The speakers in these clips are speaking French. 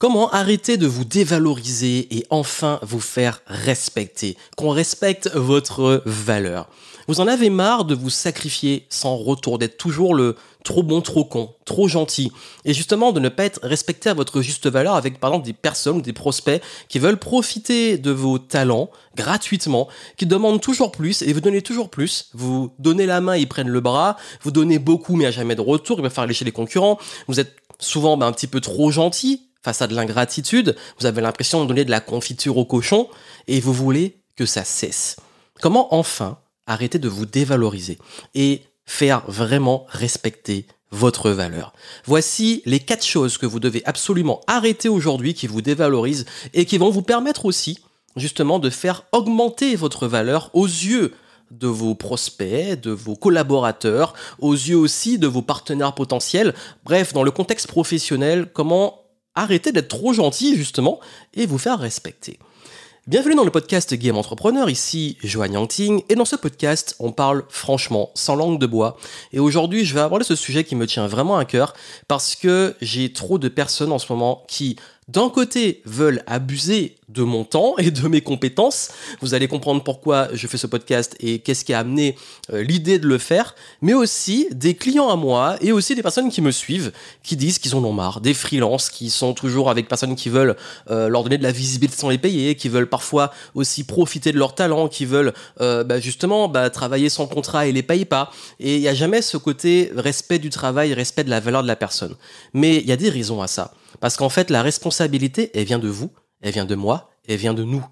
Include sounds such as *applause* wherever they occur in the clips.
Comment arrêter de vous dévaloriser et enfin vous faire respecter? Qu'on respecte votre valeur. Vous en avez marre de vous sacrifier sans retour, d'être toujours le trop bon, trop con, trop gentil. Et justement de ne pas être respecté à votre juste valeur avec par exemple des personnes ou des prospects qui veulent profiter de vos talents gratuitement, qui demandent toujours plus et vous donnez toujours plus. Vous donnez la main, ils prennent le bras, vous donnez beaucoup mais à jamais de retour, ils vont faire lécher les concurrents. Vous êtes souvent ben, un petit peu trop gentil face à de l'ingratitude, vous avez l'impression de donner de la confiture au cochon et vous voulez que ça cesse. Comment enfin arrêter de vous dévaloriser et faire vraiment respecter votre valeur? Voici les quatre choses que vous devez absolument arrêter aujourd'hui qui vous dévalorisent et qui vont vous permettre aussi justement de faire augmenter votre valeur aux yeux de vos prospects, de vos collaborateurs, aux yeux aussi de vos partenaires potentiels. Bref, dans le contexte professionnel, comment arrêter d'être trop gentil justement et vous faire respecter. Bienvenue dans le podcast Game Entrepreneur, ici Johan Yangting, et dans ce podcast, on parle franchement, sans langue de bois. Et aujourd'hui, je vais aborder ce sujet qui me tient vraiment à cœur, parce que j'ai trop de personnes en ce moment qui d'un côté, veulent abuser de mon temps et de mes compétences. Vous allez comprendre pourquoi je fais ce podcast et qu'est-ce qui a amené euh, l'idée de le faire, mais aussi des clients à moi et aussi des personnes qui me suivent, qui disent qu'ils en ont marre, des freelances qui sont toujours avec personnes qui veulent euh, leur donner de la visibilité sans les payer, qui veulent parfois aussi profiter de leur talent, qui veulent euh, bah, justement bah, travailler sans contrat et les payent pas. Et il n'y a jamais ce côté respect du travail, respect de la valeur de la personne. Mais il y a des raisons à ça. Parce qu'en fait, la responsabilité, elle vient de vous, elle vient de moi, elle vient de nous.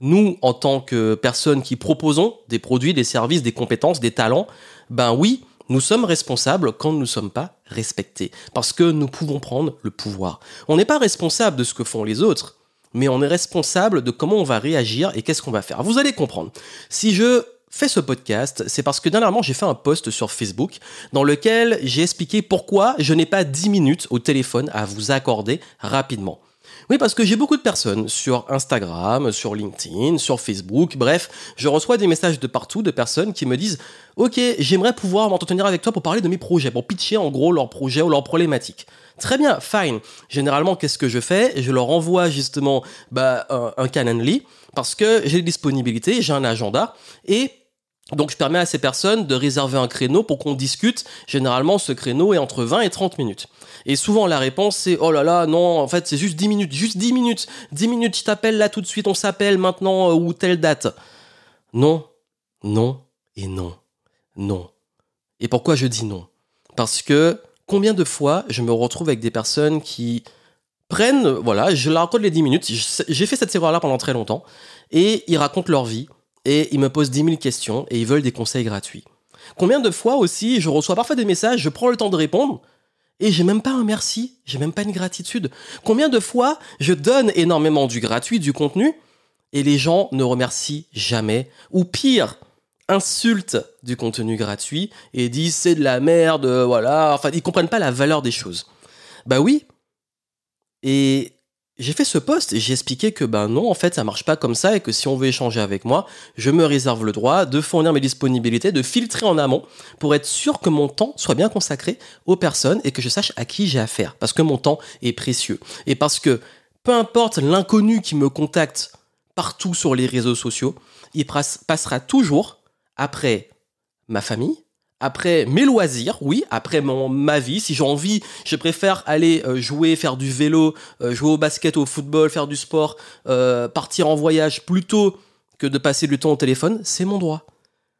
Nous, en tant que personnes qui proposons des produits, des services, des compétences, des talents, ben oui, nous sommes responsables quand nous ne sommes pas respectés. Parce que nous pouvons prendre le pouvoir. On n'est pas responsable de ce que font les autres, mais on est responsable de comment on va réagir et qu'est-ce qu'on va faire. Vous allez comprendre. Si je fais ce podcast, c'est parce que dernièrement j'ai fait un post sur Facebook dans lequel j'ai expliqué pourquoi je n'ai pas 10 minutes au téléphone à vous accorder rapidement. Oui, parce que j'ai beaucoup de personnes sur Instagram, sur LinkedIn, sur Facebook, bref, je reçois des messages de partout de personnes qui me disent Ok, j'aimerais pouvoir m'entretenir avec toi pour parler de mes projets, pour pitcher en gros leurs projets ou leurs problématiques. Très bien, fine. Généralement, qu'est-ce que je fais? Je leur envoie justement bah, un, un Calendly parce que j'ai des disponibilités, j'ai un agenda et donc je permets à ces personnes de réserver un créneau pour qu'on discute. Généralement, ce créneau est entre 20 et 30 minutes. Et souvent la réponse c'est oh là là, non, en fait c'est juste 10 minutes, juste 10 minutes, 10 minutes, je t'appelle là tout de suite, on s'appelle maintenant euh, ou telle date. Non, non et non, non. Et pourquoi je dis non? Parce que combien de fois je me retrouve avec des personnes qui prennent, voilà, je leur accorde les 10 minutes, j'ai fait cette erreur là pendant très longtemps, et ils racontent leur vie, et ils me posent 10 000 questions et ils veulent des conseils gratuits. Combien de fois aussi je reçois parfois des messages, je prends le temps de répondre et j'ai même pas un merci, j'ai même pas une gratitude. Combien de fois je donne énormément du gratuit, du contenu et les gens ne remercient jamais ou pire, insultent du contenu gratuit et disent c'est de la merde, voilà, enfin ils comprennent pas la valeur des choses. Bah oui. Et j'ai fait ce post et j'ai expliqué que ben non, en fait, ça marche pas comme ça et que si on veut échanger avec moi, je me réserve le droit de fournir mes disponibilités, de filtrer en amont pour être sûr que mon temps soit bien consacré aux personnes et que je sache à qui j'ai affaire. Parce que mon temps est précieux. Et parce que peu importe l'inconnu qui me contacte partout sur les réseaux sociaux, il passera toujours après ma famille, après mes loisirs, oui, après mon, ma vie, si j'ai envie, je préfère aller euh, jouer, faire du vélo, euh, jouer au basket, au football, faire du sport, euh, partir en voyage plutôt que de passer du temps au téléphone, c'est mon droit.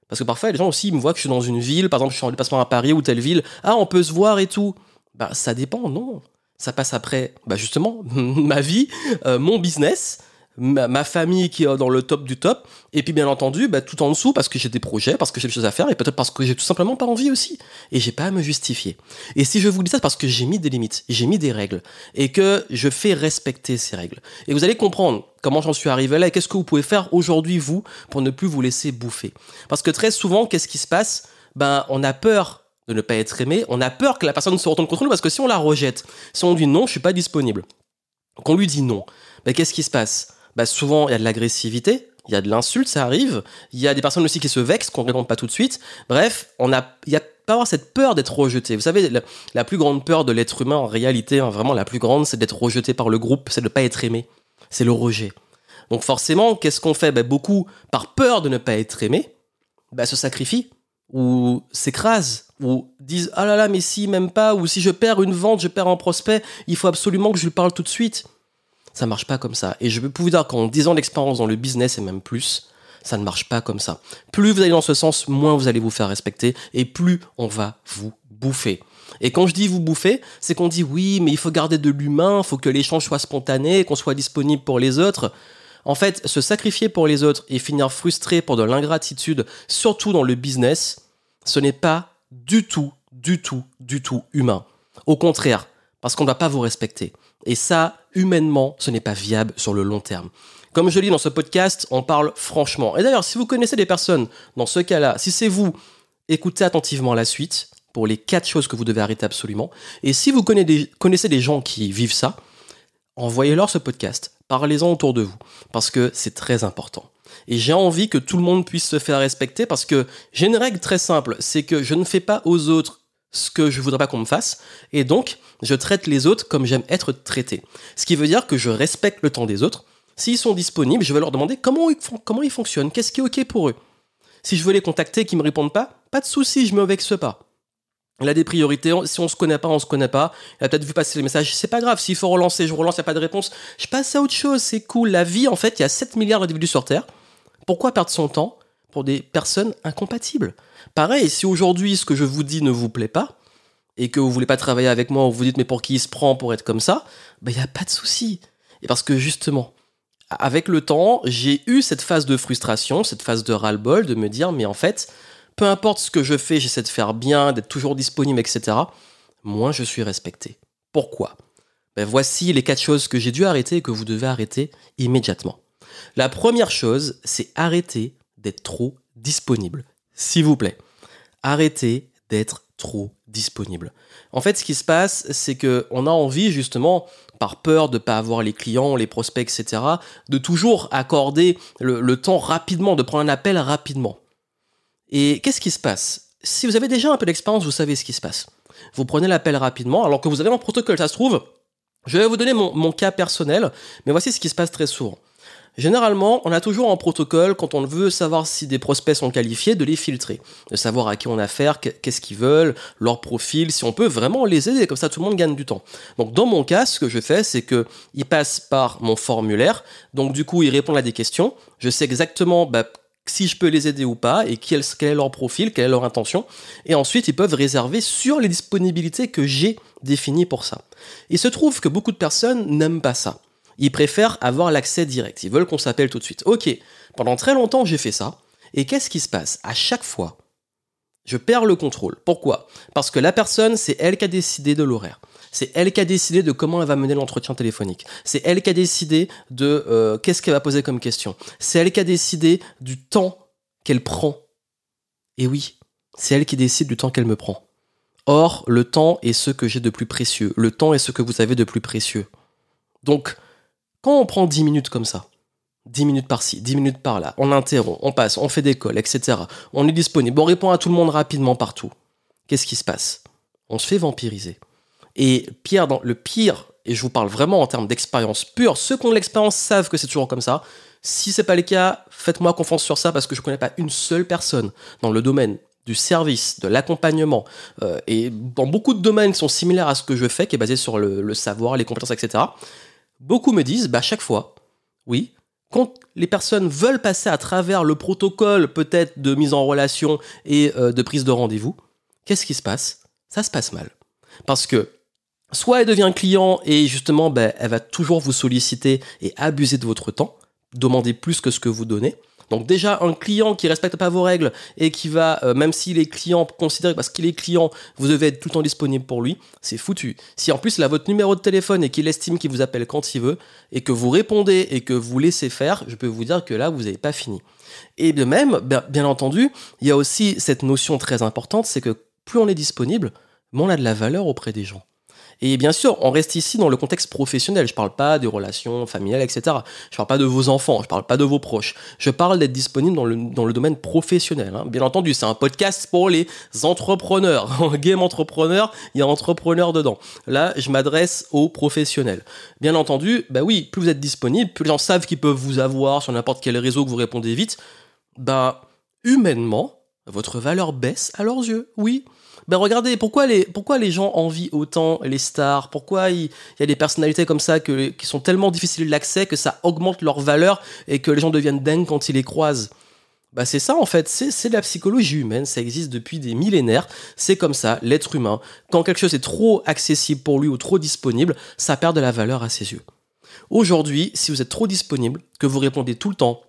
Parce que parfois, les gens aussi me voient que je suis dans une ville, par exemple, je suis en déplacement à Paris ou telle ville, ah, on peut se voir et tout. Bah, ça dépend, non. Ça passe après, bah, justement, *laughs* ma vie, mon business, ma, famille qui est dans le top du top, et puis bien entendu, bah, tout en dessous, parce que j'ai des projets, parce que j'ai des choses à faire, et peut-être parce que j'ai tout simplement pas envie aussi. Et j'ai pas à me justifier. Et si je vous dis ça, c'est parce que j'ai mis des limites, j'ai mis des règles, et que je fais respecter ces règles. Et vous allez comprendre comment j'en suis arrivé là, et qu'est-ce que vous pouvez faire aujourd'hui, vous, pour ne plus vous laisser bouffer. Parce que très souvent, qu'est-ce qui se passe? Ben, on a peur de ne pas être aimé, on a peur que la personne se retourne contre nous, parce que si on la rejette, si on dit non, je suis pas disponible, qu'on lui dit non, ben, qu'est-ce qui se passe? Bah souvent il y a de l'agressivité, il y a de l'insulte, ça arrive. Il y a des personnes aussi qui se vexent, qu'on ne répond pas tout de suite. Bref, on a, il y a pas avoir cette peur d'être rejeté. Vous savez, la, plus grande peur de l'être humain, en réalité, hein, vraiment la plus grande, c'est d'être rejeté par le groupe, c'est de ne pas être aimé. C'est le rejet. Donc forcément, qu'est-ce qu'on fait? Ben, Beaucoup, par peur de ne pas être aimé, ben, se sacrifient ou s'écrasent ou disent ah là là mais si même pas ou si je perds une vente je perds un prospect il faut absolument que je lui parle tout de suite ça marche pas comme ça et je peux vous dire qu'en 10 ans d'expérience dans le business et même plus ça ne marche pas comme ça. Plus vous allez dans ce sens, moins vous allez vous faire respecter et plus on va vous bouffer. Et quand je dis vous bouffer, c'est qu'on dit oui, mais il faut garder de l'humain, il faut que l'échange soit spontané, qu'on soit disponible pour les autres. En fait, se sacrifier pour les autres et finir frustré pour de l'ingratitude, surtout dans le business, ce n'est pas du tout, du tout, du tout humain. Au contraire, parce qu'on ne va pas vous respecter. Et ça, humainement, ce n'est pas viable sur le long terme. Comme je lis dans ce podcast, on parle franchement. Et d'ailleurs, si vous connaissez des personnes dans ce cas-là, si c'est vous, écoutez attentivement la suite pour les quatre choses que vous devez arrêter absolument. Et si vous connaissez des gens qui vivent ça, envoyez-leur ce podcast. Parlez-en autour de vous. Parce que c'est très important. Et j'ai envie que tout le monde puisse se faire respecter parce que j'ai une règle très simple, c'est que je ne fais pas aux autres ce que je voudrais pas qu'on me fasse, et donc je traite les autres comme j'aime être traité. Ce qui veut dire que je respecte le temps des autres, S'ils sont disponibles, je vais leur demander comment ils, fonctionnent, qu'est-ce qui est OK pour eux. Si je veux les contacter et qu'ils ne me répondent pas, pas de souci, je me vexe pas. Il a des priorités, si on se connaît pas, on se connaît pas. Il a peut-être vu passer les messages, c'est pas grave, s'il faut relancer, je relance, il n'y a pas de réponse. Je passe à autre chose, c'est cool. La vie, en fait, il y a 7 milliards d'individus sur Terre. Pourquoi perdre son temps pour des personnes incompatibles? Pareil, si aujourd'hui ce que je vous dis ne vous plaît pas, et que vous voulez pas travailler avec moi, ou vous dites mais pour qui il se prend pour être comme ça, ben il n'y a pas de souci. Et parce que justement, avec le temps, j'ai eu cette phase de frustration, cette phase de ras-le-bol, de me dire, mais en fait, peu importe ce que je fais, j'essaie de faire bien, d'être toujours disponible, etc. Moins je suis respecté. Pourquoi? Ben Voici les quatre choses que j'ai dû arrêter et que vous devez arrêter immédiatement. La première chose, c'est arrêter d'être trop disponible. S'il vous plaît. Arrêtez d'être trop disponible. En fait, ce qui se passe, c'est que on a envie justement par peur de ne pas avoir les clients, les prospects, etc., de toujours accorder le, temps rapidement, de prendre un appel rapidement. Et qu'est-ce qui se passe? Si vous avez déjà un peu d'expérience, vous savez ce qui se passe. Vous prenez l'appel rapidement, alors que vous avez un protocole, ça se trouve. Je vais vous donner mon cas personnel, mais voici ce qui se passe très souvent. Généralement, on a toujours un protocole quand on veut savoir si des prospects sont qualifiés, de les filtrer, de savoir à qui on a affaire, qu'est-ce qu'ils veulent, leur profil, si on peut vraiment les aider, comme ça tout le monde gagne du temps. Donc dans mon cas, ce que je fais, c'est que ils passent par mon formulaire, donc du coup ils répondent à des questions, je sais exactement bah, si je peux les aider ou pas, et quel, est leur profil, quelle est leur intention, et ensuite ils peuvent réserver sur les disponibilités que j'ai définies pour ça. Il se trouve que beaucoup de personnes n'aiment pas ça. Ils préfèrent avoir l'accès direct. Ils veulent qu'on s'appelle tout de suite. Ok, pendant très longtemps, j'ai fait ça. Et qu'est-ce qui se passe? À chaque fois, je perds le contrôle. Pourquoi? Parce que la personne, c'est elle qui a décidé de l'horaire. C'est elle qui a décidé de comment elle va mener l'entretien téléphonique. C'est elle qui a décidé de euh, qu'est-ce qu'elle va poser comme question. C'est elle qui a décidé du temps qu'elle prend. Et oui, c'est elle qui décide du temps qu'elle me prend. Or, le temps est ce que j'ai de plus précieux. Le temps est ce que vous avez de plus précieux. Donc, quand on prend 10 minutes comme ça, 10 minutes par-ci, 10 minutes par-là, on interrompt, on passe, on fait des calls, etc. On est disponible, on répond à tout le monde rapidement partout. Qu'est-ce qui se passe? On se fait vampiriser. Et pire, le pire, et je vous parle vraiment en termes d'expérience pure, ceux qui ont l'expérience savent que c'est toujours comme ça. Si c'est pas le cas, faites-moi confiance sur ça parce que je connais pas une seule personne dans le domaine du service, de l'accompagnement, euh, et dans beaucoup de domaines qui sont similaires à ce que je fais, qui est basé sur le savoir, les compétences, etc beaucoup me disent, bah, chaque fois, oui, quand les personnes veulent passer à travers le protocole peut-être de mise en relation et euh, de prise de rendez-vous, qu'est-ce qui se passe? Ça se passe mal. Parce que soit elle devient client et justement, bah, elle va toujours vous solliciter et abuser de votre temps, demander plus que ce que vous donnez, donc déjà, un client qui respecte pas vos règles et qui va, euh, même s'il est client, considérer parce qu'il est client, vous devez être tout le temps disponible pour lui, c'est foutu. Si en plus il a votre numéro de téléphone et qu'il estime qu'il vous appelle quand il veut, et que vous répondez et que vous laissez faire, je peux vous dire que là, vous n'avez pas fini. Et de même, bien entendu, il y a aussi cette notion très importante, c'est que plus on est disponible, moins on a de la valeur auprès des gens. Et bien sûr, on reste ici dans le contexte professionnel. Je parle pas des relations familiales, etc. Je parle pas de vos enfants, je parle pas de vos proches. Je parle d'être disponible dans le, dans domaine professionnel. hein. Bien entendu, c'est un podcast pour les entrepreneurs. *laughs* En game entrepreneur, il y a entrepreneur dedans. Là, je m'adresse aux professionnels. Bien entendu, bah oui, plus vous êtes disponible, plus les gens savent qu'ils peuvent vous avoir sur n'importe quel réseau que vous répondez vite, bah humainement, votre valeur baisse à leurs yeux. Oui. Ben regardez, pourquoi les, pourquoi les gens envient autant les stars? Pourquoi il, y a des personnalités comme ça que, qui sont tellement difficiles d'accès que ça augmente leur valeur et que les gens deviennent dingues quand ils les croisent? Bah c'est ça en fait, c'est de la psychologie humaine, ça existe depuis des millénaires, c'est comme ça, l'être humain. Quand quelque chose est trop accessible pour lui ou trop disponible, ça perd de la valeur à ses yeux. Aujourd'hui, si vous êtes trop disponible, que vous répondez tout le temps,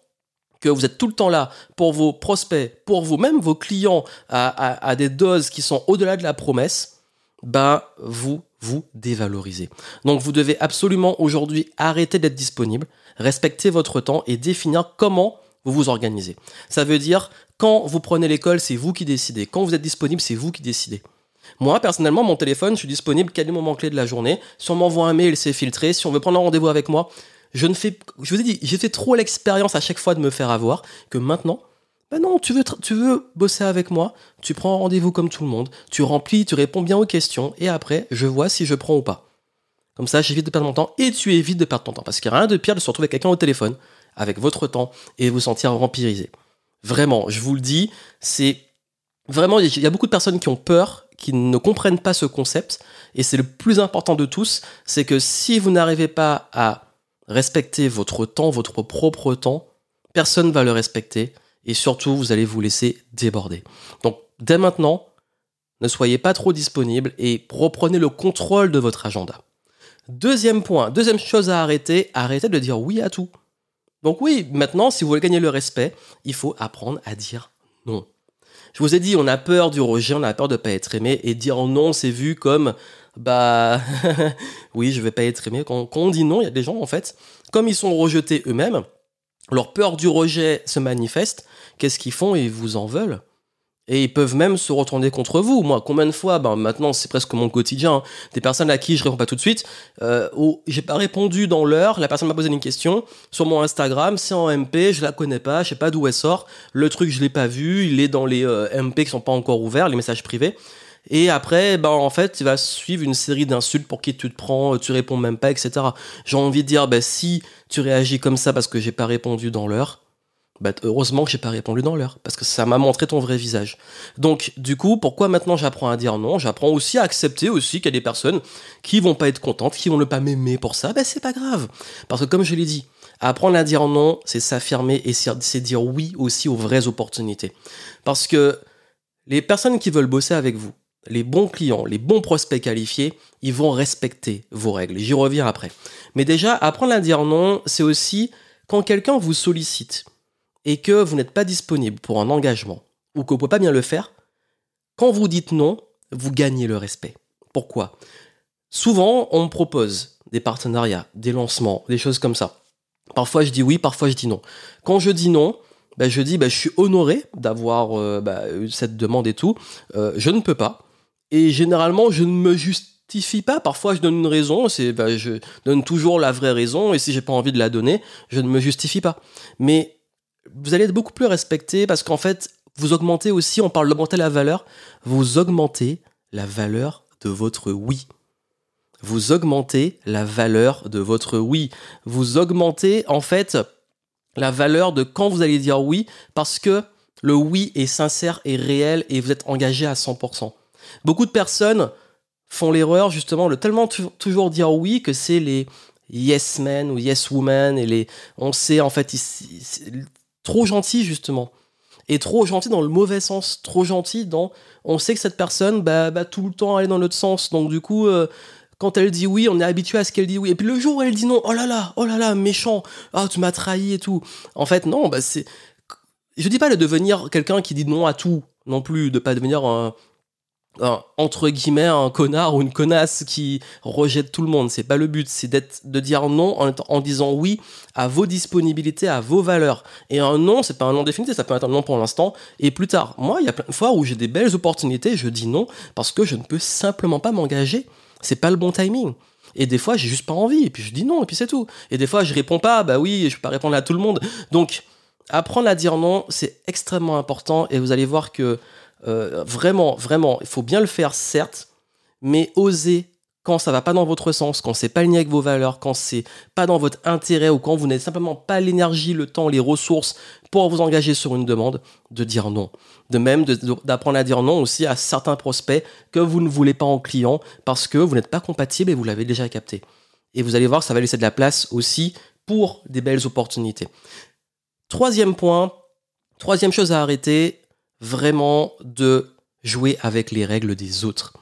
que vous êtes tout le temps là pour vos prospects, pour vous, même vos clients, à, des doses qui sont au-delà de la promesse, bah vous vous dévalorisez. Donc vous devez absolument aujourd'hui arrêter d'être disponible, respecter votre temps et définir comment vous vous organisez. Ça veut dire quand vous prenez l'école, c'est vous qui décidez. Quand vous êtes disponible, c'est vous qui décidez. Moi, personnellement, mon téléphone, je suis disponible qu'à des moments clés de la journée. Si on m'envoie un mail, c'est filtré. Si on veut prendre un rendez-vous avec moi, je ne fais. Je vous ai dit, j'ai fait trop l'expérience à chaque fois de me faire avoir que maintenant, ben non, tu veux, tu veux bosser avec moi, tu prends rendez-vous comme tout le monde, tu remplis, tu réponds bien aux questions, et après, je vois si je prends ou pas. Comme ça, j'évite de perdre mon temps et tu évites de perdre ton temps. Parce qu'il n'y a rien de pire de se retrouver avec quelqu'un au téléphone, avec votre temps, et vous sentir vampirisé. Vraiment, je vous le dis, c'est vraiment, il y a beaucoup de personnes qui ont peur, qui ne comprennent pas ce concept, et c'est le plus important de tous, c'est que si vous n'arrivez pas à respecter votre temps, votre propre temps, personne va le respecter, et surtout, vous allez vous laisser déborder. Donc, dès maintenant, ne soyez pas trop disponible et reprenez le contrôle de votre agenda. Deuxième point, deuxième chose à arrêter, arrêtez de dire oui à tout. Donc oui, maintenant, si vous voulez gagner le respect, il faut apprendre à dire non. Je vous ai dit, on a peur du rejet, on a peur de ne pas être aimé, et dire non, c'est vu comme, bah, *laughs* oui, je vais pas être aimé. Quand, on dit non, il y a des gens, en fait, comme ils sont rejetés eux-mêmes, leur peur du rejet se manifeste, qu'est-ce qu'ils font? Ils vous en veulent. Et ils peuvent même se retourner contre vous. Moi, combien de fois, ben maintenant c'est presque mon quotidien, hein, des personnes à qui je réponds pas tout de suite, euh, j'ai pas répondu dans l'heure, la personne m'a posé une question sur mon Instagram, c'est en MP, je la connais pas, je sais pas d'où elle sort, le truc je l'ai pas vu, il est dans les euh, MP qui sont pas encore ouverts, les messages privés. Et après, ben en fait, il va suivre une série d'insultes pour qui tu te prends, tu réponds même pas, etc. J'ai envie de dire, ben si tu réagis comme ça parce que j'ai pas répondu dans l'heure, bah, heureusement que j'ai pas répondu dans l'heure, parce que ça m'a montré ton vrai visage. Donc, du coup, pourquoi maintenant j'apprends à dire non? J'apprends aussi à accepter aussi qu'il y a des personnes qui vont pas être contentes, qui vont ne pas m'aimer pour ça. Ben, c'est pas grave. Parce que comme je l'ai dit, apprendre à dire non, c'est s'affirmer et c'est dire oui aussi aux vraies opportunités. Parce que les personnes qui veulent bosser avec vous, les bons clients, les bons prospects qualifiés, ils vont respecter vos règles. J'y reviens après. Mais déjà, apprendre à dire non, c'est aussi quand quelqu'un vous sollicite et que vous n'êtes pas disponible pour un engagement ou que vous ne pouvez pas bien le faire, quand vous dites non, vous gagnez le respect. Pourquoi? Souvent, on me propose des partenariats, des lancements, des choses comme ça. Parfois, je dis oui, parfois, je dis non. Quand je dis non, ben, je dis ben, je suis honoré d'avoir euh, ben, cette demande et tout. Euh, je ne peux pas. Et généralement, je ne me justifie pas. Parfois, je donne une raison. C'est, ben, je donne toujours la vraie raison. Et si j'ai pas envie de la donner, je ne me justifie pas. Mais vous allez être beaucoup plus respecté parce qu'en fait, vous augmentez aussi, on parle d'augmenter la valeur, vous augmentez la valeur de votre oui. Vous augmentez la valeur de votre oui. Vous augmentez en fait la valeur de quand vous allez dire oui parce que le oui est sincère et réel et vous êtes engagé à 100%. Beaucoup de personnes font l'erreur justement de tellement toujours dire oui que c'est les yes men ou yes women et les on sait en fait trop gentil justement. Et trop gentil dans le mauvais sens trop gentil dans on sait que cette personne bah, bah, tout le temps aller dans l'autre sens. Donc du coup euh, quand elle dit oui on est habitué à ce qu'elle dit oui. Et puis le jour où elle dit non oh là là oh là là méchant ah tu m'as trahi et tout. En fait non bah c'est je dis pas de devenir quelqu'un qui dit non à tout non plus de pas devenir un, entre guillemets un connard ou une connasse qui rejette tout le monde c'est pas le but c'est d'être de dire non en, en disant oui à vos disponibilités à vos valeurs et un non c'est pas un non définitif ça peut être un non pour l'instant et plus tard moi il y a plein de fois où j'ai des belles opportunités je dis non parce que je ne peux simplement pas m'engager c'est pas le bon timing. Et des fois, j'ai juste pas envie, et puis je dis non, et puis c'est tout. Et des fois, je réponds pas, bah oui, je peux pas répondre à tout le monde. Donc, apprendre à dire non, c'est extrêmement important, et vous allez voir que euh, vraiment, vraiment, il faut bien le faire, certes, mais oser quand ça va pas dans votre sens, quand c'est pas aligné avec vos valeurs, quand c'est pas dans votre intérêt ou quand vous n'avez simplement pas l'énergie, le temps, les ressources pour vous engager sur une demande, de dire non. De même, d'apprendre à dire non aussi à certains prospects que vous ne voulez pas en client parce que vous n'êtes pas compatible et vous l'avez déjà capté. Et vous allez voir, ça va laisser de la place aussi pour des belles opportunités. Troisième point, troisième chose à arrêter, vraiment de jouer avec les règles des autres.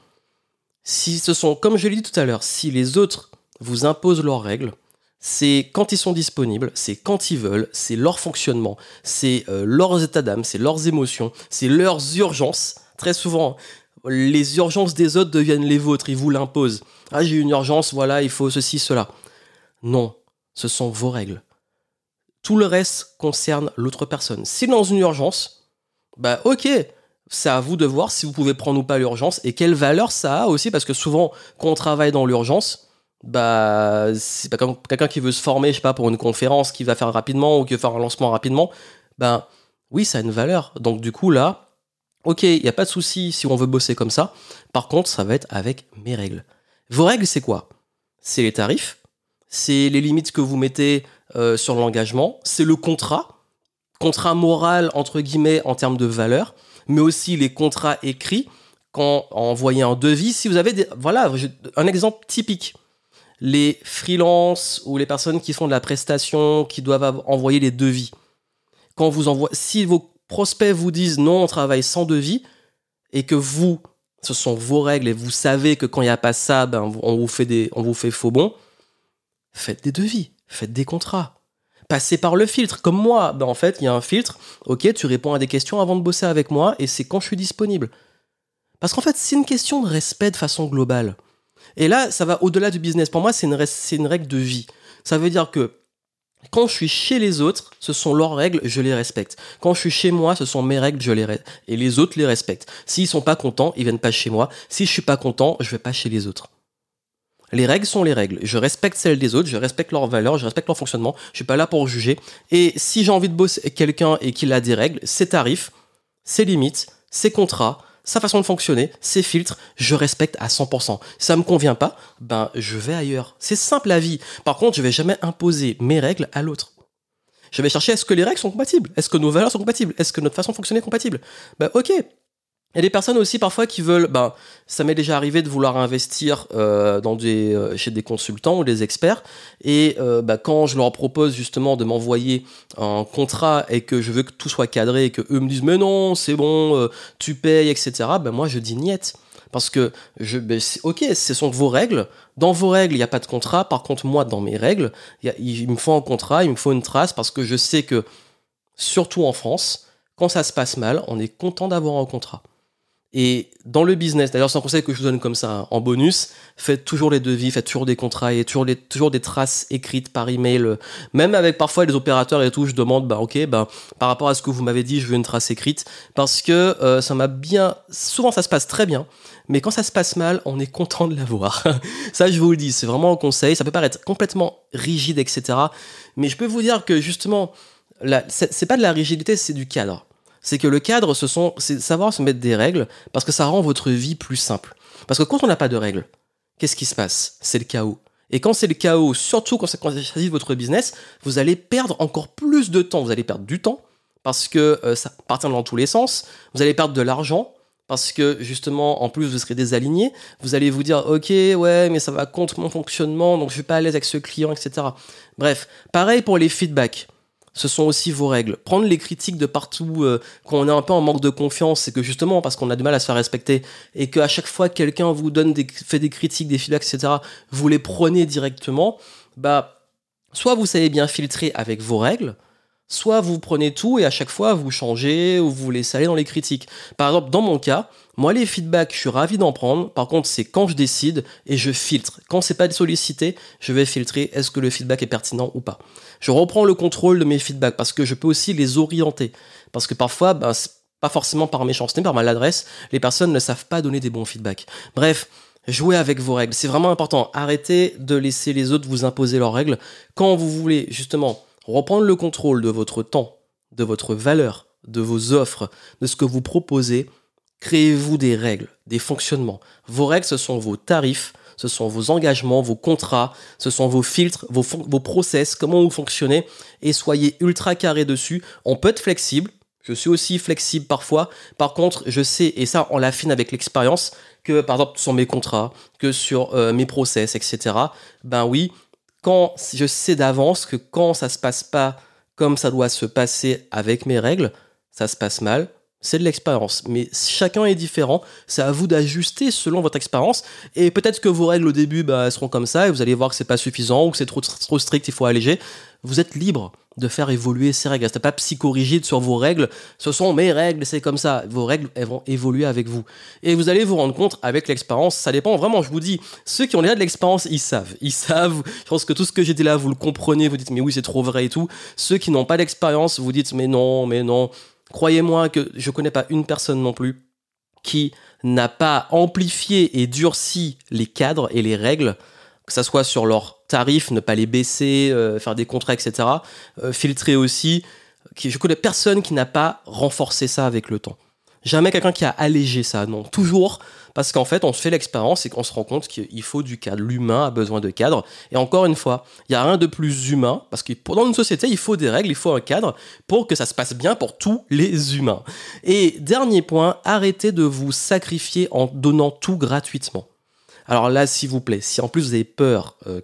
Si ce sont, comme je l'ai dit tout à l'heure, si les autres vous imposent leurs règles, c'est quand ils sont disponibles, c'est quand ils veulent, c'est leur fonctionnement, c'est euh, leurs états d'âme, c'est leurs émotions, c'est leurs urgences. Très souvent, les urgences des autres deviennent les vôtres, ils vous l'imposent. Ah, j'ai une urgence, voilà, il faut ceci, cela. Non, ce sont vos règles. Tout le reste concerne l'autre personne. Si dans une urgence, bah ok, c'est à vous de voir si vous pouvez prendre ou pas l'urgence et quelle valeur ça a aussi, parce que souvent, quand on travaille dans l'urgence, bah, c'est pas comme quelqu'un qui veut se former, je sais pas, pour une conférence qui va faire rapidement ou qui veut faire un lancement rapidement, ben oui, ça a une valeur. Donc du coup, là, ok, il n'y a pas de souci si on veut bosser comme ça. Par contre, ça va être avec mes règles. Vos règles, c'est quoi? C'est les tarifs, c'est les limites que vous mettez euh, sur l'engagement, c'est le contrat, contrat moral entre guillemets en termes de valeur mais aussi les contrats écrits quand envoyez un devis. Si vous avez voilà, un exemple typique. Les freelances ou les personnes qui font de la prestation, qui doivent envoyer les devis. Quand vous envoyez, si vos prospects vous disent non, on travaille sans devis, et que vous, ce sont vos règles et vous savez que quand il n'y a pas ça, ben, on vous fait des, on vous fait faux bon, faites des devis, faites des contrats passer par le filtre. Comme moi, ben en fait, il y a un filtre. Ok, tu réponds à des questions avant de bosser avec moi et c'est quand je suis disponible. Parce qu'en fait, c'est une question de respect de façon globale. Et là, ça va au-delà du business. Pour moi, c'est une, règle de vie. Ça veut dire que quand je suis chez les autres, ce sont leurs règles, je les respecte. Quand je suis chez moi, ce sont mes règles, je les. Et les autres les respectent. S'ils sont pas contents, ils viennent pas chez moi. Si je suis pas content, je vais pas chez les autres. Les règles sont les règles. Je respecte celles des autres, je respecte leurs valeurs, je respecte leur fonctionnement. Je suis pas là pour juger. Et si j'ai envie de bosser quelqu'un et qu'il a des règles, ses tarifs, ses limites, ses contrats, sa façon de fonctionner, ses filtres, je respecte à 100%. Si ça me convient pas, ben je vais ailleurs. C'est simple la vie. Par contre, je vais jamais imposer mes règles à l'autre. Je vais chercher est-ce que les règles sont compatibles? Est-ce que nos valeurs sont compatibles? Est-ce que notre façon de fonctionner est compatible? Ben ok, il y des personnes aussi parfois qui veulent, ben, ça m'est déjà arrivé de vouloir investir euh, euh, chez des consultants ou des experts, et euh, ben, quand je leur propose justement de m'envoyer un contrat et que je veux que tout soit cadré et que eux me disent mais non c'est bon, tu payes etc. Ben moi je dis niet parce que je, ben, ok ce sont vos règles, dans vos règles il n'y a pas de contrat, par contre moi dans mes règles il me faut un contrat, il me faut une trace parce que je sais que surtout en France quand ça se passe mal on est content d'avoir un contrat. Et dans le business, d'ailleurs c'est un conseil que je vous donne comme ça en bonus, faites toujours les devis, faites toujours des contrats et toujours, toujours des traces écrites par email. Même avec parfois les opérateurs et tout, je demande, bah ok, bah, par rapport à ce que vous m'avez dit, je veux une trace écrite parce que euh, ça m'a bien, souvent ça se passe très bien, mais quand ça se passe mal, on est content de l'avoir. *laughs* ça je vous le dis, c'est vraiment un conseil. Ça peut paraître complètement rigide, etc. Mais je peux vous dire que justement, c'est pas de la rigidité, c'est du cadre c'est que le cadre, c'est savoir se mettre des règles parce que ça rend votre vie plus simple. Parce que quand on n'a pas de règles, qu'est-ce qui se passe? C'est le chaos. Et quand c'est le chaos, surtout quand, s'agit de votre business, vous allez perdre encore plus de temps. Vous allez perdre du temps parce que euh, ça part dans tous les sens. Vous allez perdre de l'argent parce que justement, en plus, vous serez désaligné. Vous allez vous dire, ok, ouais, mais ça va contre mon fonctionnement, donc je suis pas à l'aise avec ce client, etc. Bref, pareil pour les feedbacks ce sont aussi vos règles. Prendre les critiques de partout euh, quand on est un peu en manque de confiance, c'est que justement parce qu'on a du mal à se faire respecter et qu'à chaque fois que quelqu'un vous donne des, fait des critiques, des feedbacks, etc., vous les prenez directement, bah, soit vous savez bien filtrer avec vos règles, soit vous prenez tout et à chaque fois vous changez ou vous laissez aller dans les critiques. Par exemple, dans mon cas, moi les feedbacks, je suis ravi d'en prendre. Par contre, c'est quand je décide et je filtre. Quand c'est pas sollicité, je vais filtrer est-ce que le feedback est pertinent ou pas. Je reprends le contrôle de mes feedbacks parce que je peux aussi les orienter. Parce que parfois, ben, pas forcément par méchanceté, par maladresse, les personnes ne savent pas donner des bons feedbacks. Bref, Jouez avec vos règles. C'est vraiment important. Arrêtez de laisser les autres vous imposer leurs règles. Quand vous voulez justement reprendre le contrôle de votre temps, de votre valeur, de vos offres, de ce que vous proposez, créez-vous des règles, des fonctionnements. Vos règles, ce sont vos tarifs, ce sont vos engagements, vos contrats, ce sont vos filtres, vos, process, comment vous fonctionnez, et soyez ultra carré dessus. On peut être flexible, je suis aussi flexible parfois. Par contre, je sais, et ça on l'affine avec l'expérience, que par exemple sur mes contrats, que sur euh, mes process, etc. Ben oui, quand je sais d'avance que quand ça se passe pas comme ça doit se passer avec mes règles, ça se passe mal, c'est de l'expérience. Mais chacun est différent. C'est à vous d'ajuster selon votre expérience. Et peut-être que vos règles au début bah, seront comme ça et vous allez voir que c'est pas suffisant ou que c'est trop, trop strict, il faut alléger. Vous êtes libre de faire évoluer ces règles. Restez pas psychorigide sur vos règles. Ce sont mes règles, c'est comme ça. Vos règles, elles vont évoluer avec vous. Et vous allez vous rendre compte avec l'expérience. Ça dépend vraiment, je vous dis. Ceux qui ont déjà de l'expérience, ils savent. Ils savent. Je pense que tout ce que j'ai dit là, vous le comprenez. Vous dites, mais oui, c'est trop vrai et tout. Ceux qui n'ont pas d'expérience, vous dites, mais non, mais non. Croyez-moi que je connais pas une personne non plus qui n'a pas amplifié et durci les cadres et les règles, que ce soit sur leurs tarifs, ne pas les baisser, euh, faire des contrats, etc. Euh, filtrer aussi. Je connais personne qui n'a pas renforcé ça avec le temps. Jamais quelqu'un qui a allégé ça, non. Toujours parce qu'en fait, on se fait l'expérience et qu'on se rend compte qu'il faut du cadre. L'humain a besoin de cadre. Et encore une fois, il y a rien de plus humain, parce que dans une société, il faut des règles, il faut un cadre pour que ça se passe bien pour tous les humains. Et dernier point, arrêtez de vous sacrifier en donnant tout gratuitement. Alors là, s'il vous plaît, si en plus vous avez peur euh,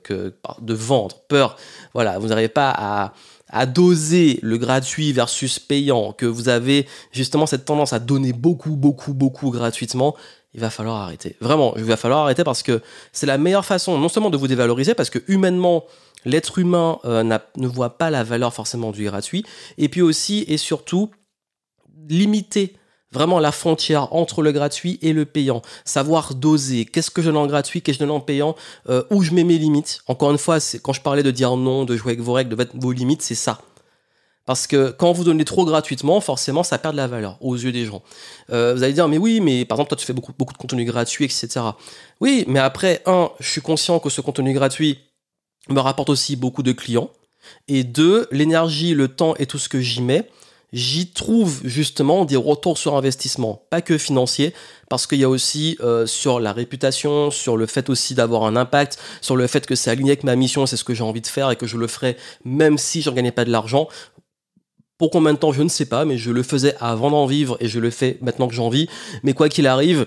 de vendre, peur, voilà, vous n'arrivez pas à doser le gratuit versus payant, que vous avez justement cette tendance à donner beaucoup, beaucoup, beaucoup gratuitement, il va falloir arrêter. Vraiment, il va falloir arrêter parce que c'est la meilleure façon non seulement de vous dévaloriser, parce que humainement, l'être humain euh, ne voit pas la valeur forcément du gratuit, et puis aussi et surtout limiter vraiment la frontière entre le gratuit et le payant. Savoir doser, qu'est-ce que je donne en gratuit, qu'est-ce que je donne en payant, euh, où je mets mes limites. Encore une fois, quand je parlais de dire non, de jouer avec vos règles, de mettre vos limites, c'est ça. Parce que quand vous donnez trop gratuitement, forcément, ça perd de la valeur aux yeux des gens. Euh, vous allez dire, mais oui, mais par exemple, toi, tu fais beaucoup, de contenu gratuit, etc. Oui, mais après, un, je suis conscient que ce contenu gratuit me rapporte aussi beaucoup de clients. Et deux, l'énergie, le temps et tout ce que j'y mets, j'y trouve justement des retours sur investissement, pas que financier, parce qu'il y a aussi euh, sur la réputation, sur le fait aussi d'avoir un impact, sur le fait que c'est aligné avec ma mission, c'est ce que j'ai envie de faire et que je le ferai même si je gagnais pas de l'argent. Pour combien de temps, je ne sais pas, mais je le faisais avant d'en vivre et je le fais maintenant que j'en vis. Mais quoi qu'il arrive,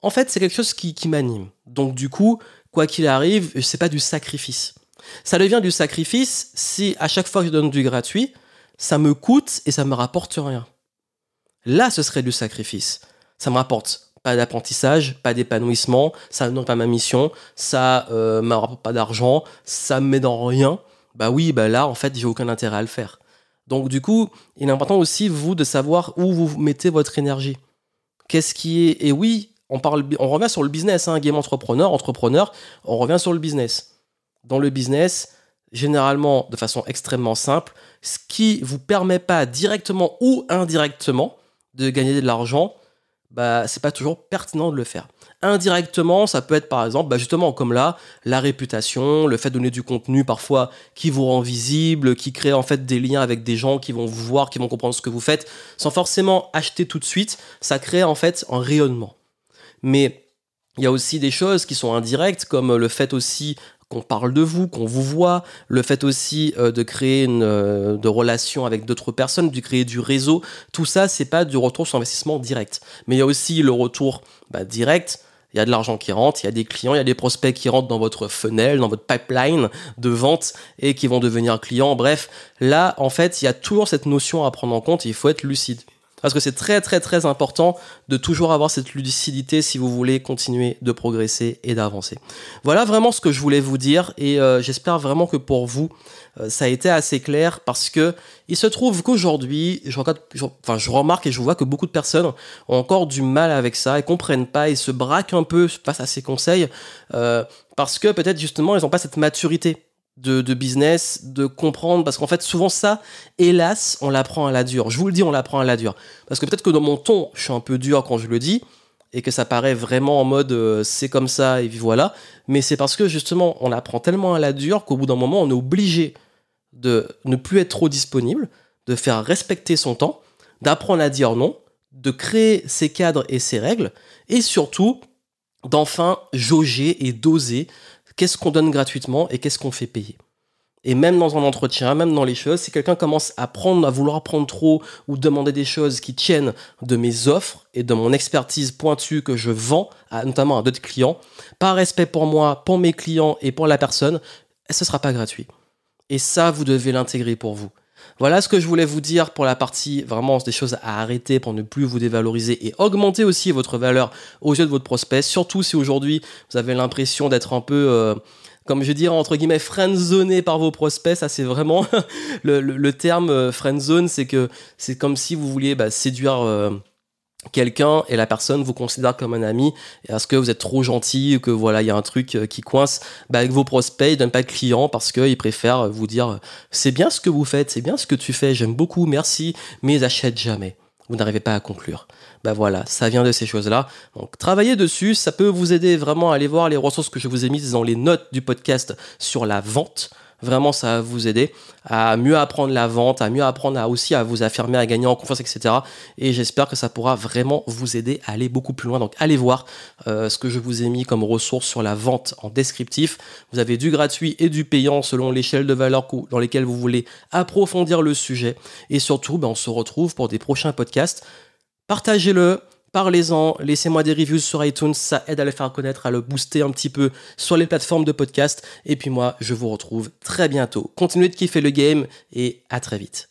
en fait, c'est quelque chose qui, m'anime. Donc du coup, quoi qu'il arrive, c'est pas du sacrifice. Ça devient du sacrifice si à chaque fois que je donne du gratuit, ça me coûte et ça me rapporte rien. Là, ce serait du sacrifice. Ça me rapporte pas d'apprentissage, pas d'épanouissement, ça ne pas ma mission, ça euh, me rapporte pas d'argent, ça me met dans rien. Bah oui, bah là, en fait, j'ai aucun intérêt à le faire. Donc du coup, il est important aussi, vous, de savoir où vous mettez votre énergie. Qu'est-ce qui est... Et oui, on, parle, on revient sur le business, hein, game entrepreneur, entrepreneur, on revient sur le business. Dans le business, généralement, de façon extrêmement simple, ce qui vous permet pas directement ou indirectement de gagner de l'argent, bah, c'est pas toujours pertinent de le faire. Indirectement, ça peut être par exemple, bah justement comme là, la réputation, le fait de donner du contenu parfois qui vous rend visible, qui crée en fait des liens avec des gens qui vont vous voir, qui vont comprendre ce que vous faites, sans forcément acheter tout de suite, ça crée en fait un rayonnement. Mais il y a aussi des choses qui sont indirectes, comme le fait aussi qu'on parle de vous, qu'on vous voit, le fait aussi euh, de créer une euh, de relations avec d'autres personnes, de créer du réseau, tout ça c'est pas du retour sur investissement direct, mais il y a aussi le retour bah, direct il y a de l'argent qui rentre, il y a des clients, il y a des prospects qui rentrent dans votre funnel, dans votre pipeline de vente et qui vont devenir clients. Bref, là, en fait, il y a toujours cette notion à prendre en compte il faut être lucide. Parce que c'est très très très important de toujours avoir cette lucidité si vous voulez continuer de progresser et d'avancer. Voilà vraiment ce que je voulais vous dire et euh, j'espère vraiment que pour vous euh, ça a été assez clair parce que il se trouve qu'aujourd'hui, je, remarque et je vois que beaucoup de personnes ont encore du mal avec ça et comprennent pas et se braquent un peu face à ces conseils euh, parce que peut-être justement ils n'ont pas cette maturité de, business, de comprendre, parce qu'en fait, souvent ça, hélas, on l'apprend à la dure. Je vous le dis, on l'apprend à la dure. Parce que peut-être que dans mon ton, je suis un peu dur quand je le dis, et que ça paraît vraiment en mode euh, c'est comme ça et voilà, mais c'est parce que justement on apprend tellement à la dure qu'au bout d'un moment on est obligé de ne plus être trop disponible, de faire respecter son temps, d'apprendre à dire non, de créer ses cadres et ses règles, et surtout d'enfin jauger et doser qu'est-ce qu'on donne gratuitement et qu'est-ce qu'on fait payer. Et même dans un entretien, même dans les choses, si quelqu'un commence à prendre, à vouloir prendre trop ou demander des choses qui tiennent de mes offres et de mon expertise pointue que je vends, notamment à d'autres clients, par respect pour moi, pour mes clients et pour la personne, ce ne sera pas gratuit. Et ça, vous devez l'intégrer pour vous. Voilà ce que je voulais vous dire pour la partie vraiment des choses à arrêter pour ne plus vous dévaloriser et augmenter aussi votre valeur aux yeux de votre prospect. Surtout si aujourd'hui vous avez l'impression d'être un peu, euh, comme je dirais entre guillemets, friendzoné par vos prospects. Ça c'est vraiment *laughs* le, terme euh, friendzone, c'est que c'est comme si vous vouliez bah, séduire. Euh, quelqu'un et la personne vous considère comme un ami est-ce que vous êtes trop gentil ou que voilà il y a un truc euh, qui coince bah, avec vos prospects ils donnent pas de clients parce qu'ils préfèrent vous dire c'est bien ce que vous faites c'est bien ce que tu fais j'aime beaucoup merci mais ils jamais. Vous n'arrivez pas à conclure. Bah voilà ça vient de ces choses là donc travaillez dessus ça peut vous aider vraiment à aller voir les ressources que je vous ai mises dans les notes du podcast sur la vente Vraiment, ça va vous aider à mieux apprendre la vente, à mieux apprendre à aussi à vous affirmer, à gagner en confiance, etc. Et j'espère que ça pourra vraiment vous aider à aller beaucoup plus loin. Donc allez voir euh, ce que je vous ai mis comme ressources sur la vente en descriptif. Vous avez du gratuit et du payant selon l'échelle de valeur dans lesquelles vous voulez approfondir le sujet. Et surtout, ben, on se retrouve pour des prochains podcasts. Partagez-le, Parlez-en, laissez-moi des reviews sur iTunes, ça aide à le faire connaître, à le booster un petit peu sur les plateformes de podcast. Et puis moi, je vous retrouve très bientôt. Continuez de kiffer le game et à très vite.